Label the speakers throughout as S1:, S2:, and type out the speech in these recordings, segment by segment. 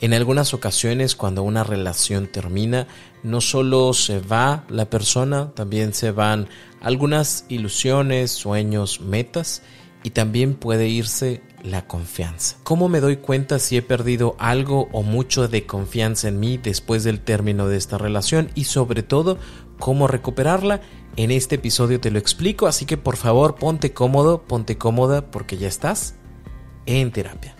S1: En algunas ocasiones, cuando una relación termina, no solo se va la persona, también se van algunas ilusiones, sueños, metas y también puede irse la confianza. ¿Cómo me doy cuenta si he perdido algo o mucho de confianza en mí después del término de esta relación y sobre todo cómo recuperarla? En este episodio te lo explico, así que por favor ponte cómodo, ponte cómoda porque ya estás en terapia.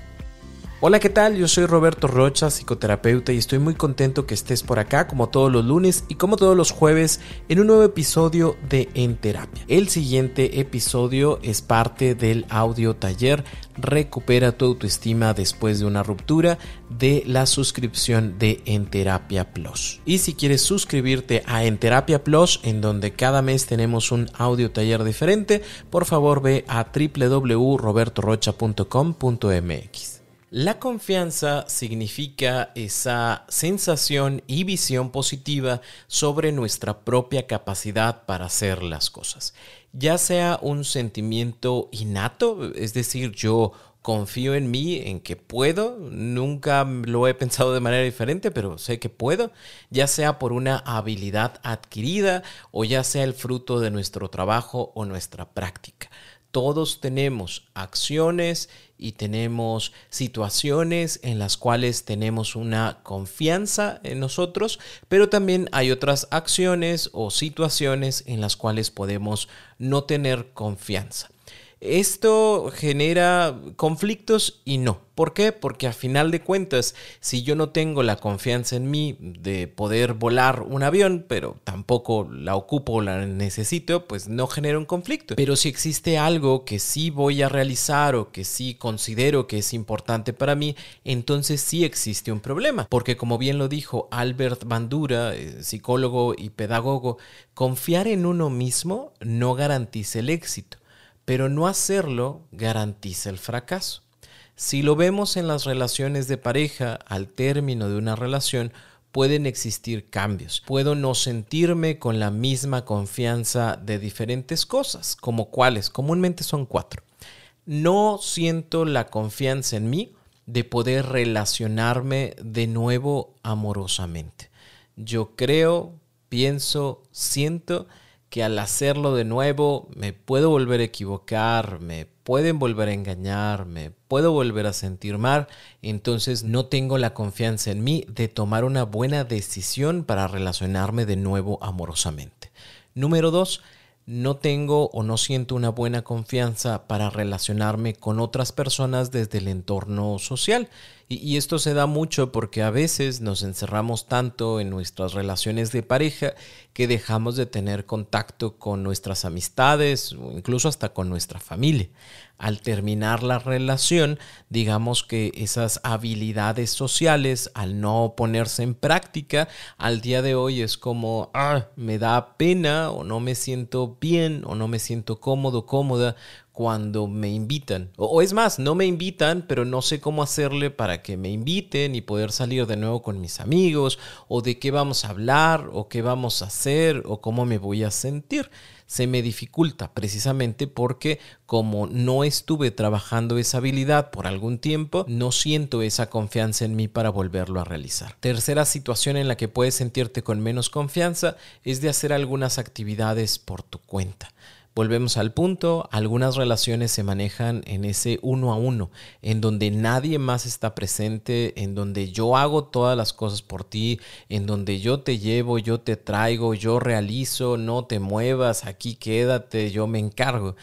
S1: Hola, ¿qué tal? Yo soy Roberto Rocha, psicoterapeuta, y estoy muy contento que estés por acá como todos los lunes y como todos los jueves en un nuevo episodio de En Terapia. El siguiente episodio es parte del audio taller Recupera tu autoestima después de una ruptura de la suscripción de En Terapia Plus. Y si quieres suscribirte a En Terapia Plus, en donde cada mes tenemos un audio taller diferente, por favor ve a www.robertorocha.com.mx. La confianza significa esa sensación y visión positiva sobre nuestra propia capacidad para hacer las cosas. Ya sea un sentimiento innato, es decir, yo confío en mí, en que puedo, nunca lo he pensado de manera diferente, pero sé que puedo, ya sea por una habilidad adquirida o ya sea el fruto de nuestro trabajo o nuestra práctica todos tenemos acciones y tenemos situaciones en las cuales tenemos una confianza en nosotros, pero también hay otras acciones o situaciones en las cuales podemos no tener confianza. Esto genera conflictos y no. ¿Por qué? Porque a final de cuentas, si yo no tengo la confianza en mí de poder volar un avión, pero tampoco la ocupo o la necesito, pues no genera un conflicto. Pero si existe algo que sí voy a realizar o que sí considero que es importante para mí, entonces sí existe un problema. Porque como bien lo dijo Albert Bandura, eh, psicólogo y pedagogo, confiar en uno mismo no garantiza el éxito pero no hacerlo garantiza el fracaso. Si lo vemos en las relaciones de pareja, al término de una relación, pueden existir cambios. Puedo no sentirme con la misma confianza de diferentes cosas, como cuáles, comúnmente son cuatro. No siento la confianza en mí de poder relacionarme de nuevo amorosamente. Yo creo, pienso, siento que al hacerlo de nuevo me puedo volver a equivocar, me pueden volver a engañar, me puedo volver a sentir mal, entonces no tengo la confianza en mí de tomar una buena decisión para relacionarme de nuevo amorosamente. Número dos, no tengo o no siento una buena confianza para relacionarme con otras personas desde el entorno social. Y, esto se da mucho porque a veces nos encerramos tanto en nuestras relaciones de pareja que dejamos de tener contacto con nuestras amistades o incluso hasta con nuestra familia. Al terminar la relación, digamos que esas habilidades sociales, al no ponerse en práctica, al día de hoy es como, ah, me da pena o no me siento bien o no me siento cómodo, cómoda cuando me invitan. O, es más, no me invitan, pero no sé cómo hacerle para que me inviten y poder salir de nuevo con mis amigos, o de qué vamos a hablar, o qué vamos a hacer, o cómo me voy a sentir. Se me dificulta precisamente porque como no estuve trabajando esa habilidad por algún tiempo, no siento esa confianza en mí para volverlo a realizar. Tercera situación en la que puedes sentirte con menos confianza es de hacer algunas actividades por tu cuenta. Volvemos al punto, algunas relaciones se manejan en ese uno a uno, en donde nadie más está presente, en donde yo hago todas las cosas por ti, en donde yo te llevo, yo te traigo, yo realizo, no te muevas, aquí quédate, yo me encargo.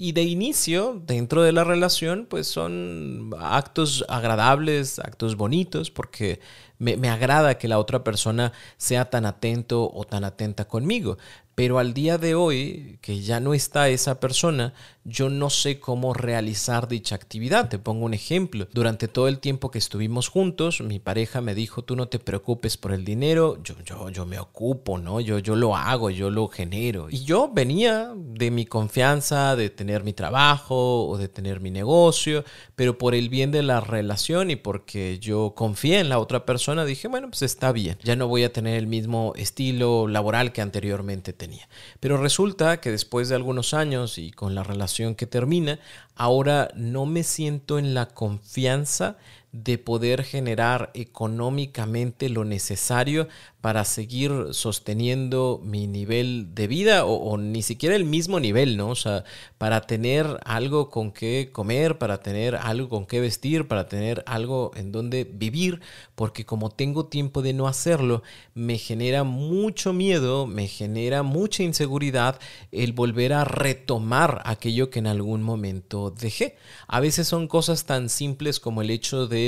S1: Y de inicio, dentro de la relación, pues son actos agradables, actos bonitos, porque me, agrada que la otra persona sea tan atento o tan atenta conmigo. Pero al día de hoy, que ya no está esa persona, yo no sé cómo realizar dicha actividad. Te pongo un ejemplo. Durante todo el tiempo que estuvimos juntos, mi pareja me dijo, tú no te preocupes por el dinero, yo, yo, yo me ocupo, ¿no? Yo, yo lo hago, yo lo genero. Y yo venía de mi confianza, de tener mi trabajo o de tener mi negocio, pero por el bien de la relación y porque yo confié en la otra persona, dije, bueno, pues está bien. Ya no voy a tener el mismo estilo laboral que anteriormente tenía. Pero resulta que después de algunos años y con la relación que termina, ahora no me siento en la confianza de poder generar económicamente lo necesario para seguir sosteniendo mi nivel de vida o, ni siquiera el mismo nivel, ¿no? O sea, para tener algo con qué comer, para tener algo con qué vestir, para tener algo en donde vivir, porque como tengo tiempo de no hacerlo, me genera mucho miedo, me genera mucha inseguridad el volver a retomar aquello que en algún momento dejé. A veces son cosas tan simples como el hecho de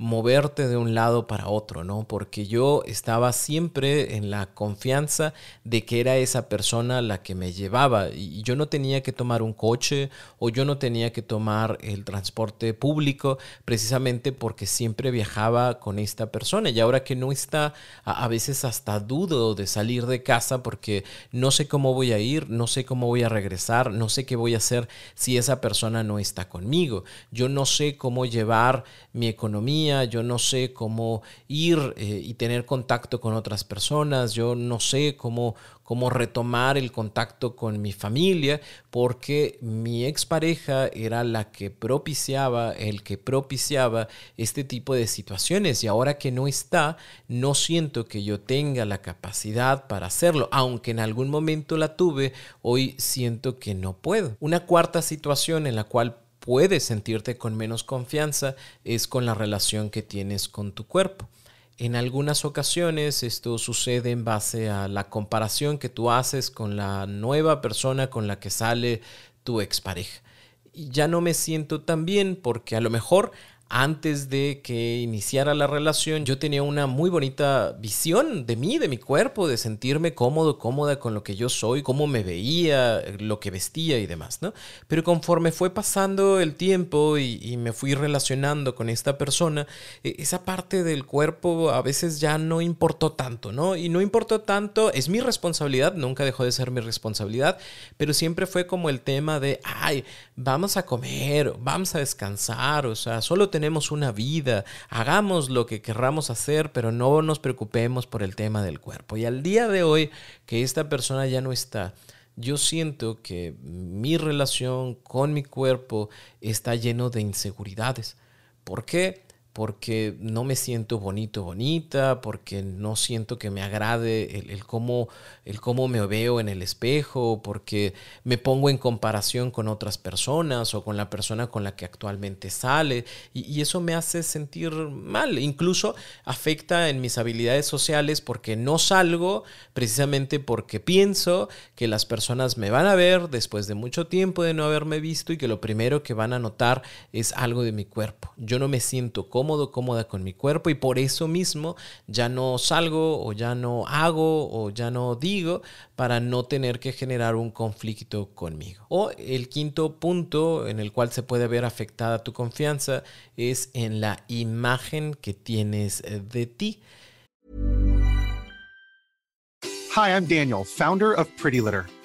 S1: moverte de un lado para otro, ¿no? Porque yo estaba siempre en la confianza de que era esa persona la que me llevaba y yo no tenía que tomar un coche o yo no tenía que tomar el transporte público precisamente porque siempre viajaba con esta persona y ahora que no está, a, veces hasta dudo de salir de casa porque no sé cómo voy a ir, no sé cómo voy a regresar, no sé qué voy a hacer si esa persona no está conmigo. Yo no sé cómo llevar mi economía yo no sé cómo ir eh, y tener contacto con otras personas, yo no sé cómo, cómo retomar el contacto con mi familia, porque mi expareja era la que propiciaba, el que propiciaba este tipo de situaciones y ahora que no está, no siento que yo tenga la capacidad para hacerlo, aunque en algún momento la tuve, hoy siento que no puedo. Una cuarta situación en la cual puedes sentirte con menos confianza es con la relación que tienes con tu cuerpo. En algunas ocasiones esto sucede en base a la comparación que tú haces con la nueva persona con la que sale tu expareja. Y ya no me siento tan bien porque a lo mejor antes de que iniciara la relación, yo tenía una muy bonita visión de mí, de mi cuerpo, de sentirme cómodo, cómoda con lo que yo soy, cómo me veía, lo que vestía y demás, ¿no? Pero conforme fue pasando el tiempo y, me fui relacionando con esta persona, e, esa parte del cuerpo a veces ya no importó tanto, ¿no? Y no importó tanto, es mi responsabilidad, nunca dejó de ser mi responsabilidad, pero siempre fue como el tema de, ay, vamos a comer, vamos a descansar, o sea, solo tenemos una vida, hagamos lo que querramos hacer, pero no nos preocupemos por el tema del cuerpo. Y al día de hoy, que esta persona ya no está, yo siento que mi relación con mi cuerpo está lleno de inseguridades. ¿Por qué? Porque no me siento bonito, bonita, porque no siento que me agrade el, cómo, el cómo me veo en el espejo, porque me pongo en comparación con otras personas o con la persona con la que actualmente sale y, eso me hace sentir mal, incluso afecta en mis habilidades sociales porque no salgo precisamente porque pienso que las personas me van a ver después de mucho tiempo de no haberme visto y que lo primero que van a notar es algo de mi cuerpo. Yo no me siento cómodo, cómoda con mi cuerpo y por eso mismo ya no salgo o ya no hago o ya no digo para no tener que generar un conflicto conmigo. O el quinto punto en el cual se puede ver afectada tu confianza es en la imagen que tienes de ti.
S2: Hi, I'm Daniel, founder of Pretty Litter.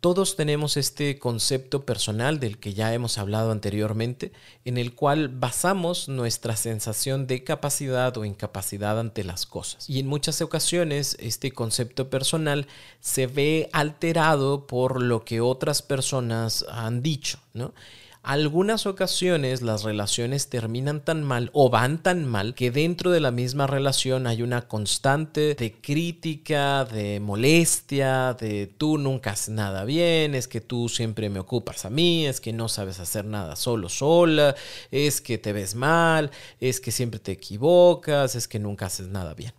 S1: Todos tenemos este concepto personal del que ya hemos hablado anteriormente, en el cual basamos nuestra sensación de capacidad o incapacidad ante las cosas. Y en muchas ocasiones este concepto personal se ve alterado por lo que otras personas han dicho, ¿no? Algunas ocasiones las relaciones terminan tan mal o van tan mal que dentro de la misma relación hay una constante de crítica, de molestia, de tú nunca haces nada bien, es que tú siempre me ocupas a mí, es que no sabes hacer nada solo, sola, es que te ves mal, es que siempre te equivocas, es que nunca haces nada bien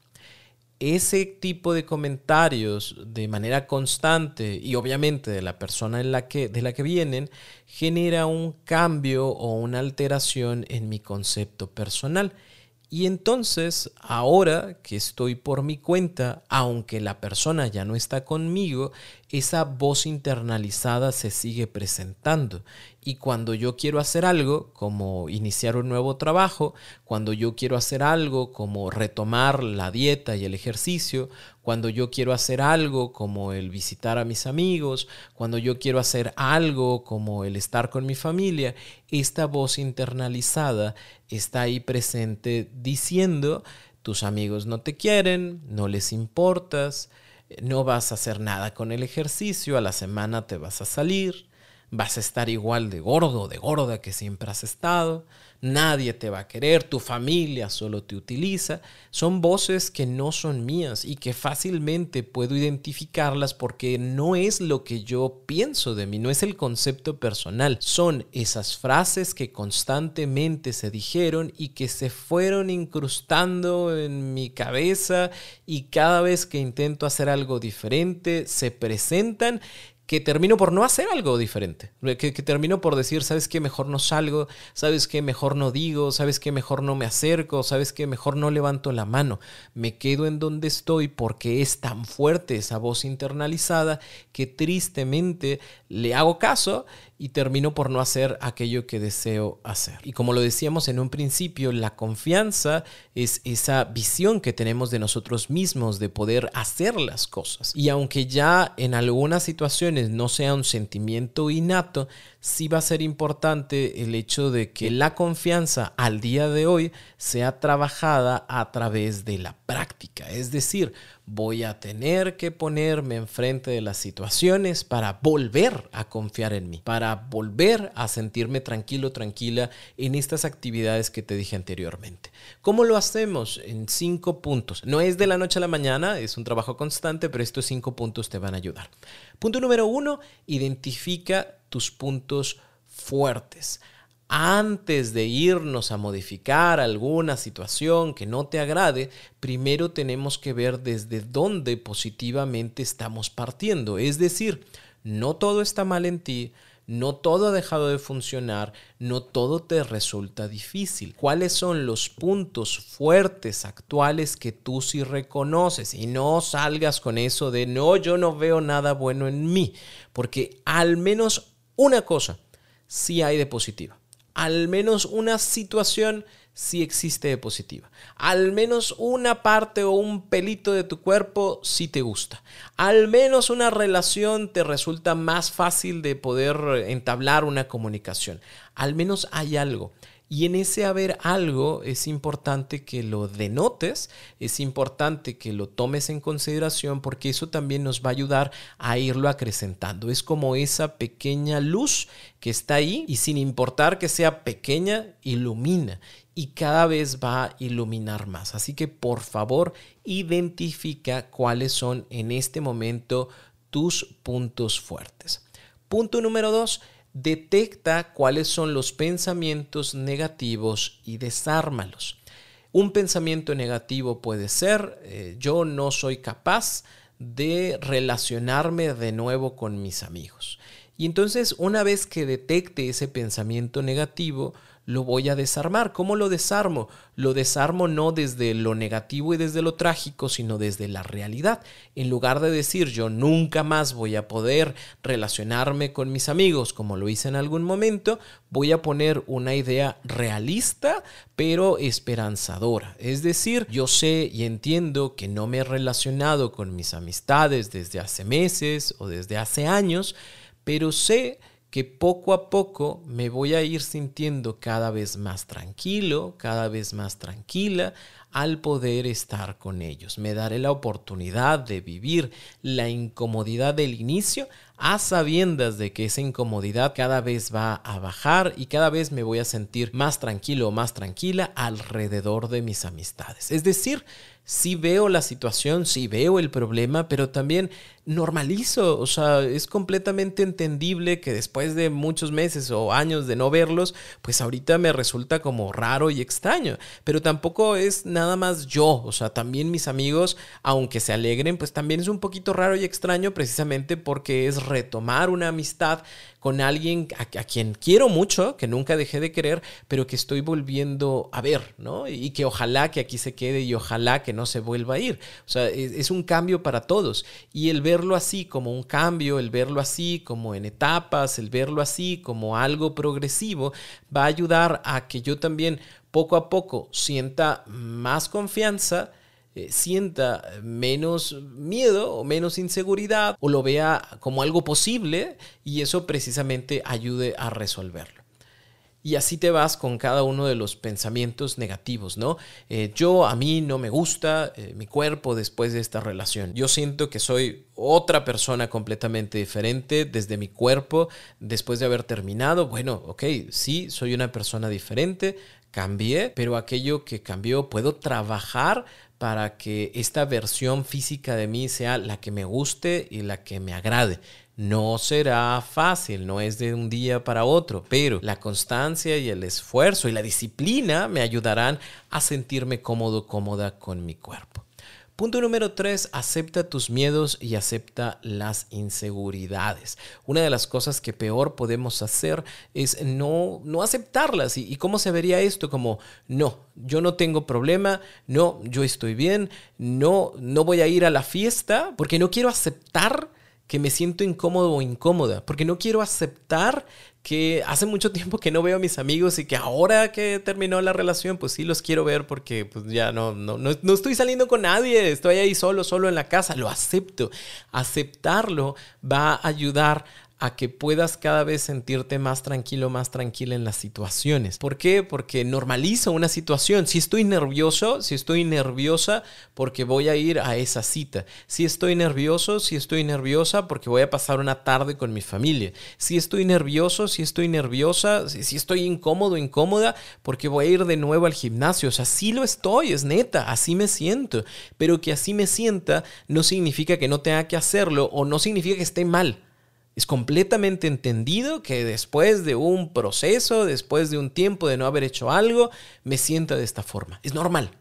S1: ese tipo de comentarios de manera constante y obviamente de la persona de la que vienen genera un cambio o una alteración en mi concepto personal. Y entonces, ahora que estoy por mi cuenta, aunque la persona ya no está conmigo, esa voz internalizada se sigue presentando. Y cuando yo quiero hacer algo, como iniciar un nuevo trabajo, cuando yo quiero hacer algo como retomar la dieta y el ejercicio, cuando yo quiero hacer algo como el visitar a mis amigos, cuando yo quiero hacer algo como el estar con mi familia, esta voz internalizada está ahí presente diciendo, tus amigos no te quieren, no les importas, no vas a hacer nada con el ejercicio, a la semana te vas a salir, vas a estar igual de gordo de gorda que siempre has estado, nadie te va a querer, tu familia solo te utiliza. Son voces que no son mías y que fácilmente puedo identificarlas porque no es lo que yo pienso de mí, no es el concepto personal, son esas frases que constantemente se dijeron y que se fueron incrustando en mi cabeza y cada vez que intento hacer algo diferente se presentan que termino por no hacer algo diferente, que, termino por decir, ¿sabes qué? Mejor no salgo, ¿sabes qué? Mejor no digo, ¿sabes qué? Mejor no me acerco, ¿sabes qué? Mejor no levanto la mano, me quedo en donde estoy porque es tan fuerte esa voz internalizada que tristemente le hago caso y termino por no hacer aquello que deseo hacer. Y como lo decíamos en un principio, la confianza es esa visión que tenemos de nosotros mismos de poder hacer las cosas. Y aunque ya en algunas situaciones no sea un sentimiento innato, sí va a ser importante el hecho de que la confianza al día de hoy sea trabajada a través de la práctica. Es decir, voy a tener que ponerme enfrente de las situaciones para volver a confiar en mí, para volver a sentirme tranquilo, tranquila en estas actividades que te dije anteriormente. ¿Cómo lo hacemos? En cinco puntos. No es de la noche a la mañana, es un trabajo constante, pero estos cinco puntos te van a ayudar. Punto número uno, identifica tus puntos fuertes antes de irnos a modificar alguna situación que no te agrade, primero tenemos que ver desde dónde positivamente estamos partiendo. Es decir, no todo está mal en ti, no todo ha dejado de funcionar, no todo te resulta difícil. ¿Cuáles son los puntos fuertes actuales que tú sí reconoces? Y no salgas con eso de no, yo no veo nada bueno en mí, porque al menos una cosa sí hay de positiva al menos una situación sí existe de positiva. Al menos una parte o un pelito de tu cuerpo sí te gusta. Al menos una relación te resulta más fácil de poder entablar una comunicación. Al menos hay algo. Y en ese haber algo es importante que lo denotes, es importante que lo tomes en consideración porque eso también nos va a ayudar a irlo acrecentando. Es como esa pequeña luz que está ahí y sin importar que sea pequeña, ilumina y cada vez va a iluminar más. Así que por favor, identifica cuáles son en este momento tus puntos fuertes. Punto número dos detecta cuáles son los pensamientos negativos y desármalos. Un pensamiento negativo puede ser, eh, yo no soy capaz de relacionarme de nuevo con mis amigos. Y entonces una vez que detecte ese pensamiento negativo, lo voy a desarmar. ¿Cómo lo desarmo? Lo desarmo no desde lo negativo y desde lo trágico, sino desde la realidad. En lugar de decir yo nunca más voy a poder relacionarme con mis amigos como lo hice en algún momento, voy a poner una idea realista pero esperanzadora. Es decir, yo sé y entiendo que no me he relacionado con mis amistades desde hace meses o desde hace años, pero sé que poco a poco me voy a ir sintiendo cada vez más tranquilo, cada vez más tranquila al poder estar con ellos. Me daré la oportunidad de vivir la incomodidad del inicio a sabiendas de que esa incomodidad cada vez va a bajar y cada vez me voy a sentir más tranquilo o más tranquila alrededor de mis amistades. Es decir, sí veo la situación, sí veo el problema, pero también normalizo, o sea, es completamente entendible que después de muchos meses o años de no verlos, pues ahorita me resulta como raro y extraño, pero tampoco es nada más yo, o sea, también mis amigos, aunque se alegren, pues también es un poquito raro y extraño precisamente porque es retomar una amistad con alguien a, quien quiero mucho, que nunca dejé de querer, pero que estoy volviendo a ver, ¿no? Y que ojalá que aquí se quede y ojalá que no se vuelva a ir. O sea, es, un cambio para todos. Y el verlo así como un cambio, el verlo así como en etapas, el verlo así como algo progresivo, va a ayudar a que yo también poco a poco sienta más confianza eh, sienta menos miedo o menos inseguridad o lo vea como algo posible y eso precisamente ayude a resolverlo. Y así te vas con cada uno de los pensamientos negativos, ¿no? Eh, yo, a mí no me gusta eh, mi cuerpo después de esta relación. Yo siento que soy otra persona completamente diferente desde mi cuerpo después de haber terminado. Bueno, ok, sí, soy una persona diferente, cambié, pero aquello que cambió puedo trabajar para que esta versión física de mí sea la que me guste y la que me agrade. No será fácil, no es de un día para otro, pero la constancia y el esfuerzo y la disciplina me ayudarán a sentirme cómodo, cómoda con mi cuerpo. Punto número tres, acepta tus miedos y acepta las inseguridades. Una de las cosas que peor podemos hacer es no, no aceptarlas. ¿Y, ¿Y cómo se vería esto? Como, no, yo no tengo problema, no, yo estoy bien, no, no voy a ir a la fiesta porque no quiero aceptar que me siento incómodo o incómoda, porque no quiero aceptar que hace mucho tiempo que no veo a mis amigos y que ahora que terminó la relación, pues sí los quiero ver porque pues ya no, no, no, no estoy saliendo con nadie, estoy ahí solo, solo en la casa, lo acepto. Aceptarlo va a ayudar a que puedas cada vez sentirte más tranquilo, más tranquila en las situaciones. ¿Por qué? Porque normalizo una situación. Si estoy nervioso, si estoy nerviosa porque voy a ir a esa cita. Si estoy nervioso, si estoy nerviosa porque voy a pasar una tarde con mi familia. Si estoy nervioso, si estoy nerviosa, si, estoy incómodo, incómoda porque voy a ir de nuevo al gimnasio. O sea, sí lo estoy, es neta, así me siento. Pero que así me sienta no significa que no tenga que hacerlo o no significa que esté mal. Es completamente entendido que después de un proceso, después de un tiempo de no haber hecho algo, me sienta de esta forma. Es normal.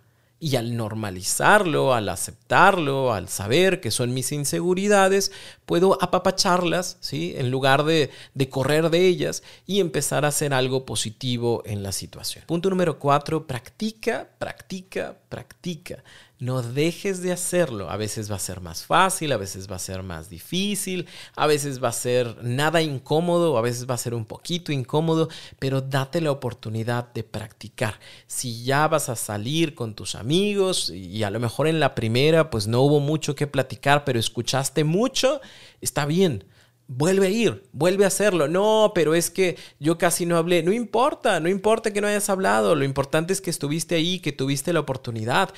S1: Y al normalizarlo, al aceptarlo, al saber que son mis inseguridades, puedo apapacharlas, ¿sí? En lugar de, de, correr de ellas y empezar a hacer algo positivo en la situación. Punto número cuatro, practica, practica, practica. No dejes de hacerlo. A veces va a ser más fácil, a veces va a ser más difícil, a veces va a ser nada incómodo, a veces va a ser un poquito incómodo, pero date la oportunidad de practicar. Si ya vas a salir con tus amigos y a lo mejor en la primera pues no hubo mucho que platicar, pero escuchaste mucho, está bien vuelve a ir, vuelve a hacerlo. No, pero es que yo casi no hablé. No importa, no importa que no hayas hablado. Lo importante es que estuviste ahí, que tuviste la oportunidad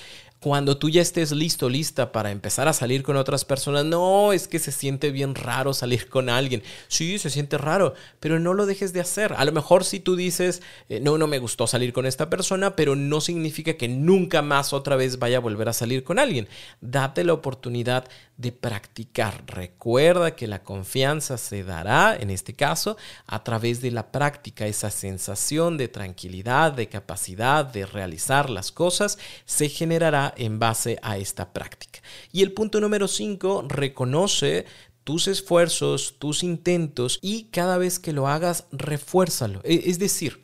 S1: cuando tú ya estés listo, lista para empezar a salir con otras personas, no, es que se siente bien raro salir con alguien. Sí, se siente raro, pero no lo dejes de hacer. A lo mejor si tú dices, eh, no, no me gustó salir con esta persona, pero no significa que nunca más otra vez vaya a volver a salir con alguien. Date la oportunidad de practicar. Recuerda que la confianza se dará, en este caso, a través de la práctica. Esa sensación de tranquilidad, de capacidad de realizar las cosas, se generará en base a esta práctica. Y el punto número 5, reconoce tus esfuerzos, tus intentos y cada vez que lo hagas, refuérzalo. E, es decir,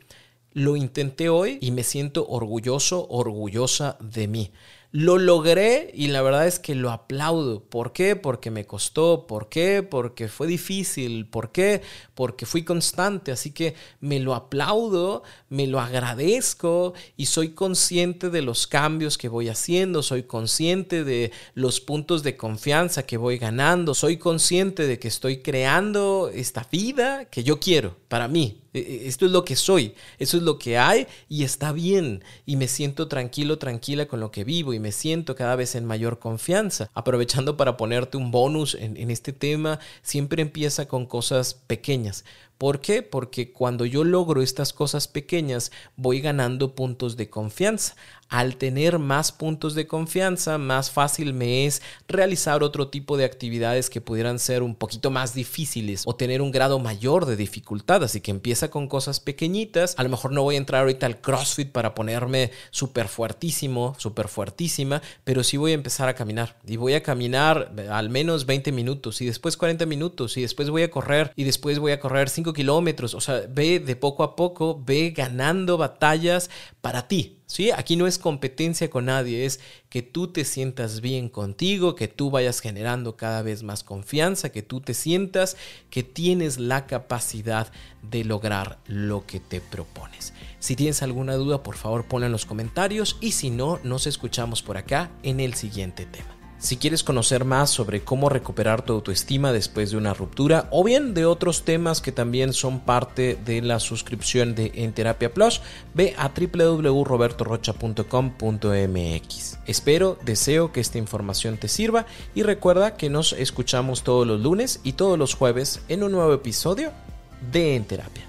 S1: lo intenté hoy y me siento orgulloso, orgullosa de mí. Lo logré y la verdad es que lo aplaudo. ¿Por qué? Porque me costó. ¿Por qué? Porque fue difícil. ¿Por qué? Porque fui constante. Así que me lo aplaudo, me lo agradezco y soy consciente de los cambios que voy haciendo. Soy consciente de los puntos de confianza que voy ganando. Soy consciente de que estoy creando esta vida que yo quiero para mí, esto es lo que soy, eso es lo que hay y está bien. Y me siento tranquilo, tranquila con lo que vivo y me siento cada vez en mayor confianza. Aprovechando para ponerte un bonus en, en este tema, siempre empieza con cosas pequeñas. ¿Por qué? Porque cuando yo logro estas cosas pequeñas voy ganando puntos de confianza. Al tener más puntos de confianza, más fácil me es realizar otro tipo de actividades que pudieran ser un poquito más difíciles o tener un grado mayor de dificultad. Así que empieza con cosas pequeñitas. A lo mejor no voy a entrar ahorita al CrossFit para ponerme súper fuertísimo, súper fuertísima, pero sí voy a empezar a caminar. Y voy a caminar al menos 20 minutos y después 40 minutos y después voy a correr y después voy a correr 5 kilómetros. O sea, ve de poco a poco, ve ganando batallas para ti, ¿sí? Aquí no es competencia con nadie, es que tú te sientas bien contigo, que tú vayas generando cada vez más confianza, que tú te sientas que tienes la capacidad de lograr lo que te propones. Si tienes alguna duda, por favor ponla en los comentarios y si no, nos escuchamos por acá en el siguiente tema. Si quieres conocer más sobre cómo recuperar tu autoestima después de una ruptura o bien de otros temas que también son parte de la suscripción de En Terapia Plus, ve a www.robertorocha.com.mx. Espero, deseo que esta información te sirva y recuerda que nos escuchamos todos los lunes y todos los jueves en un nuevo episodio de En Terapia.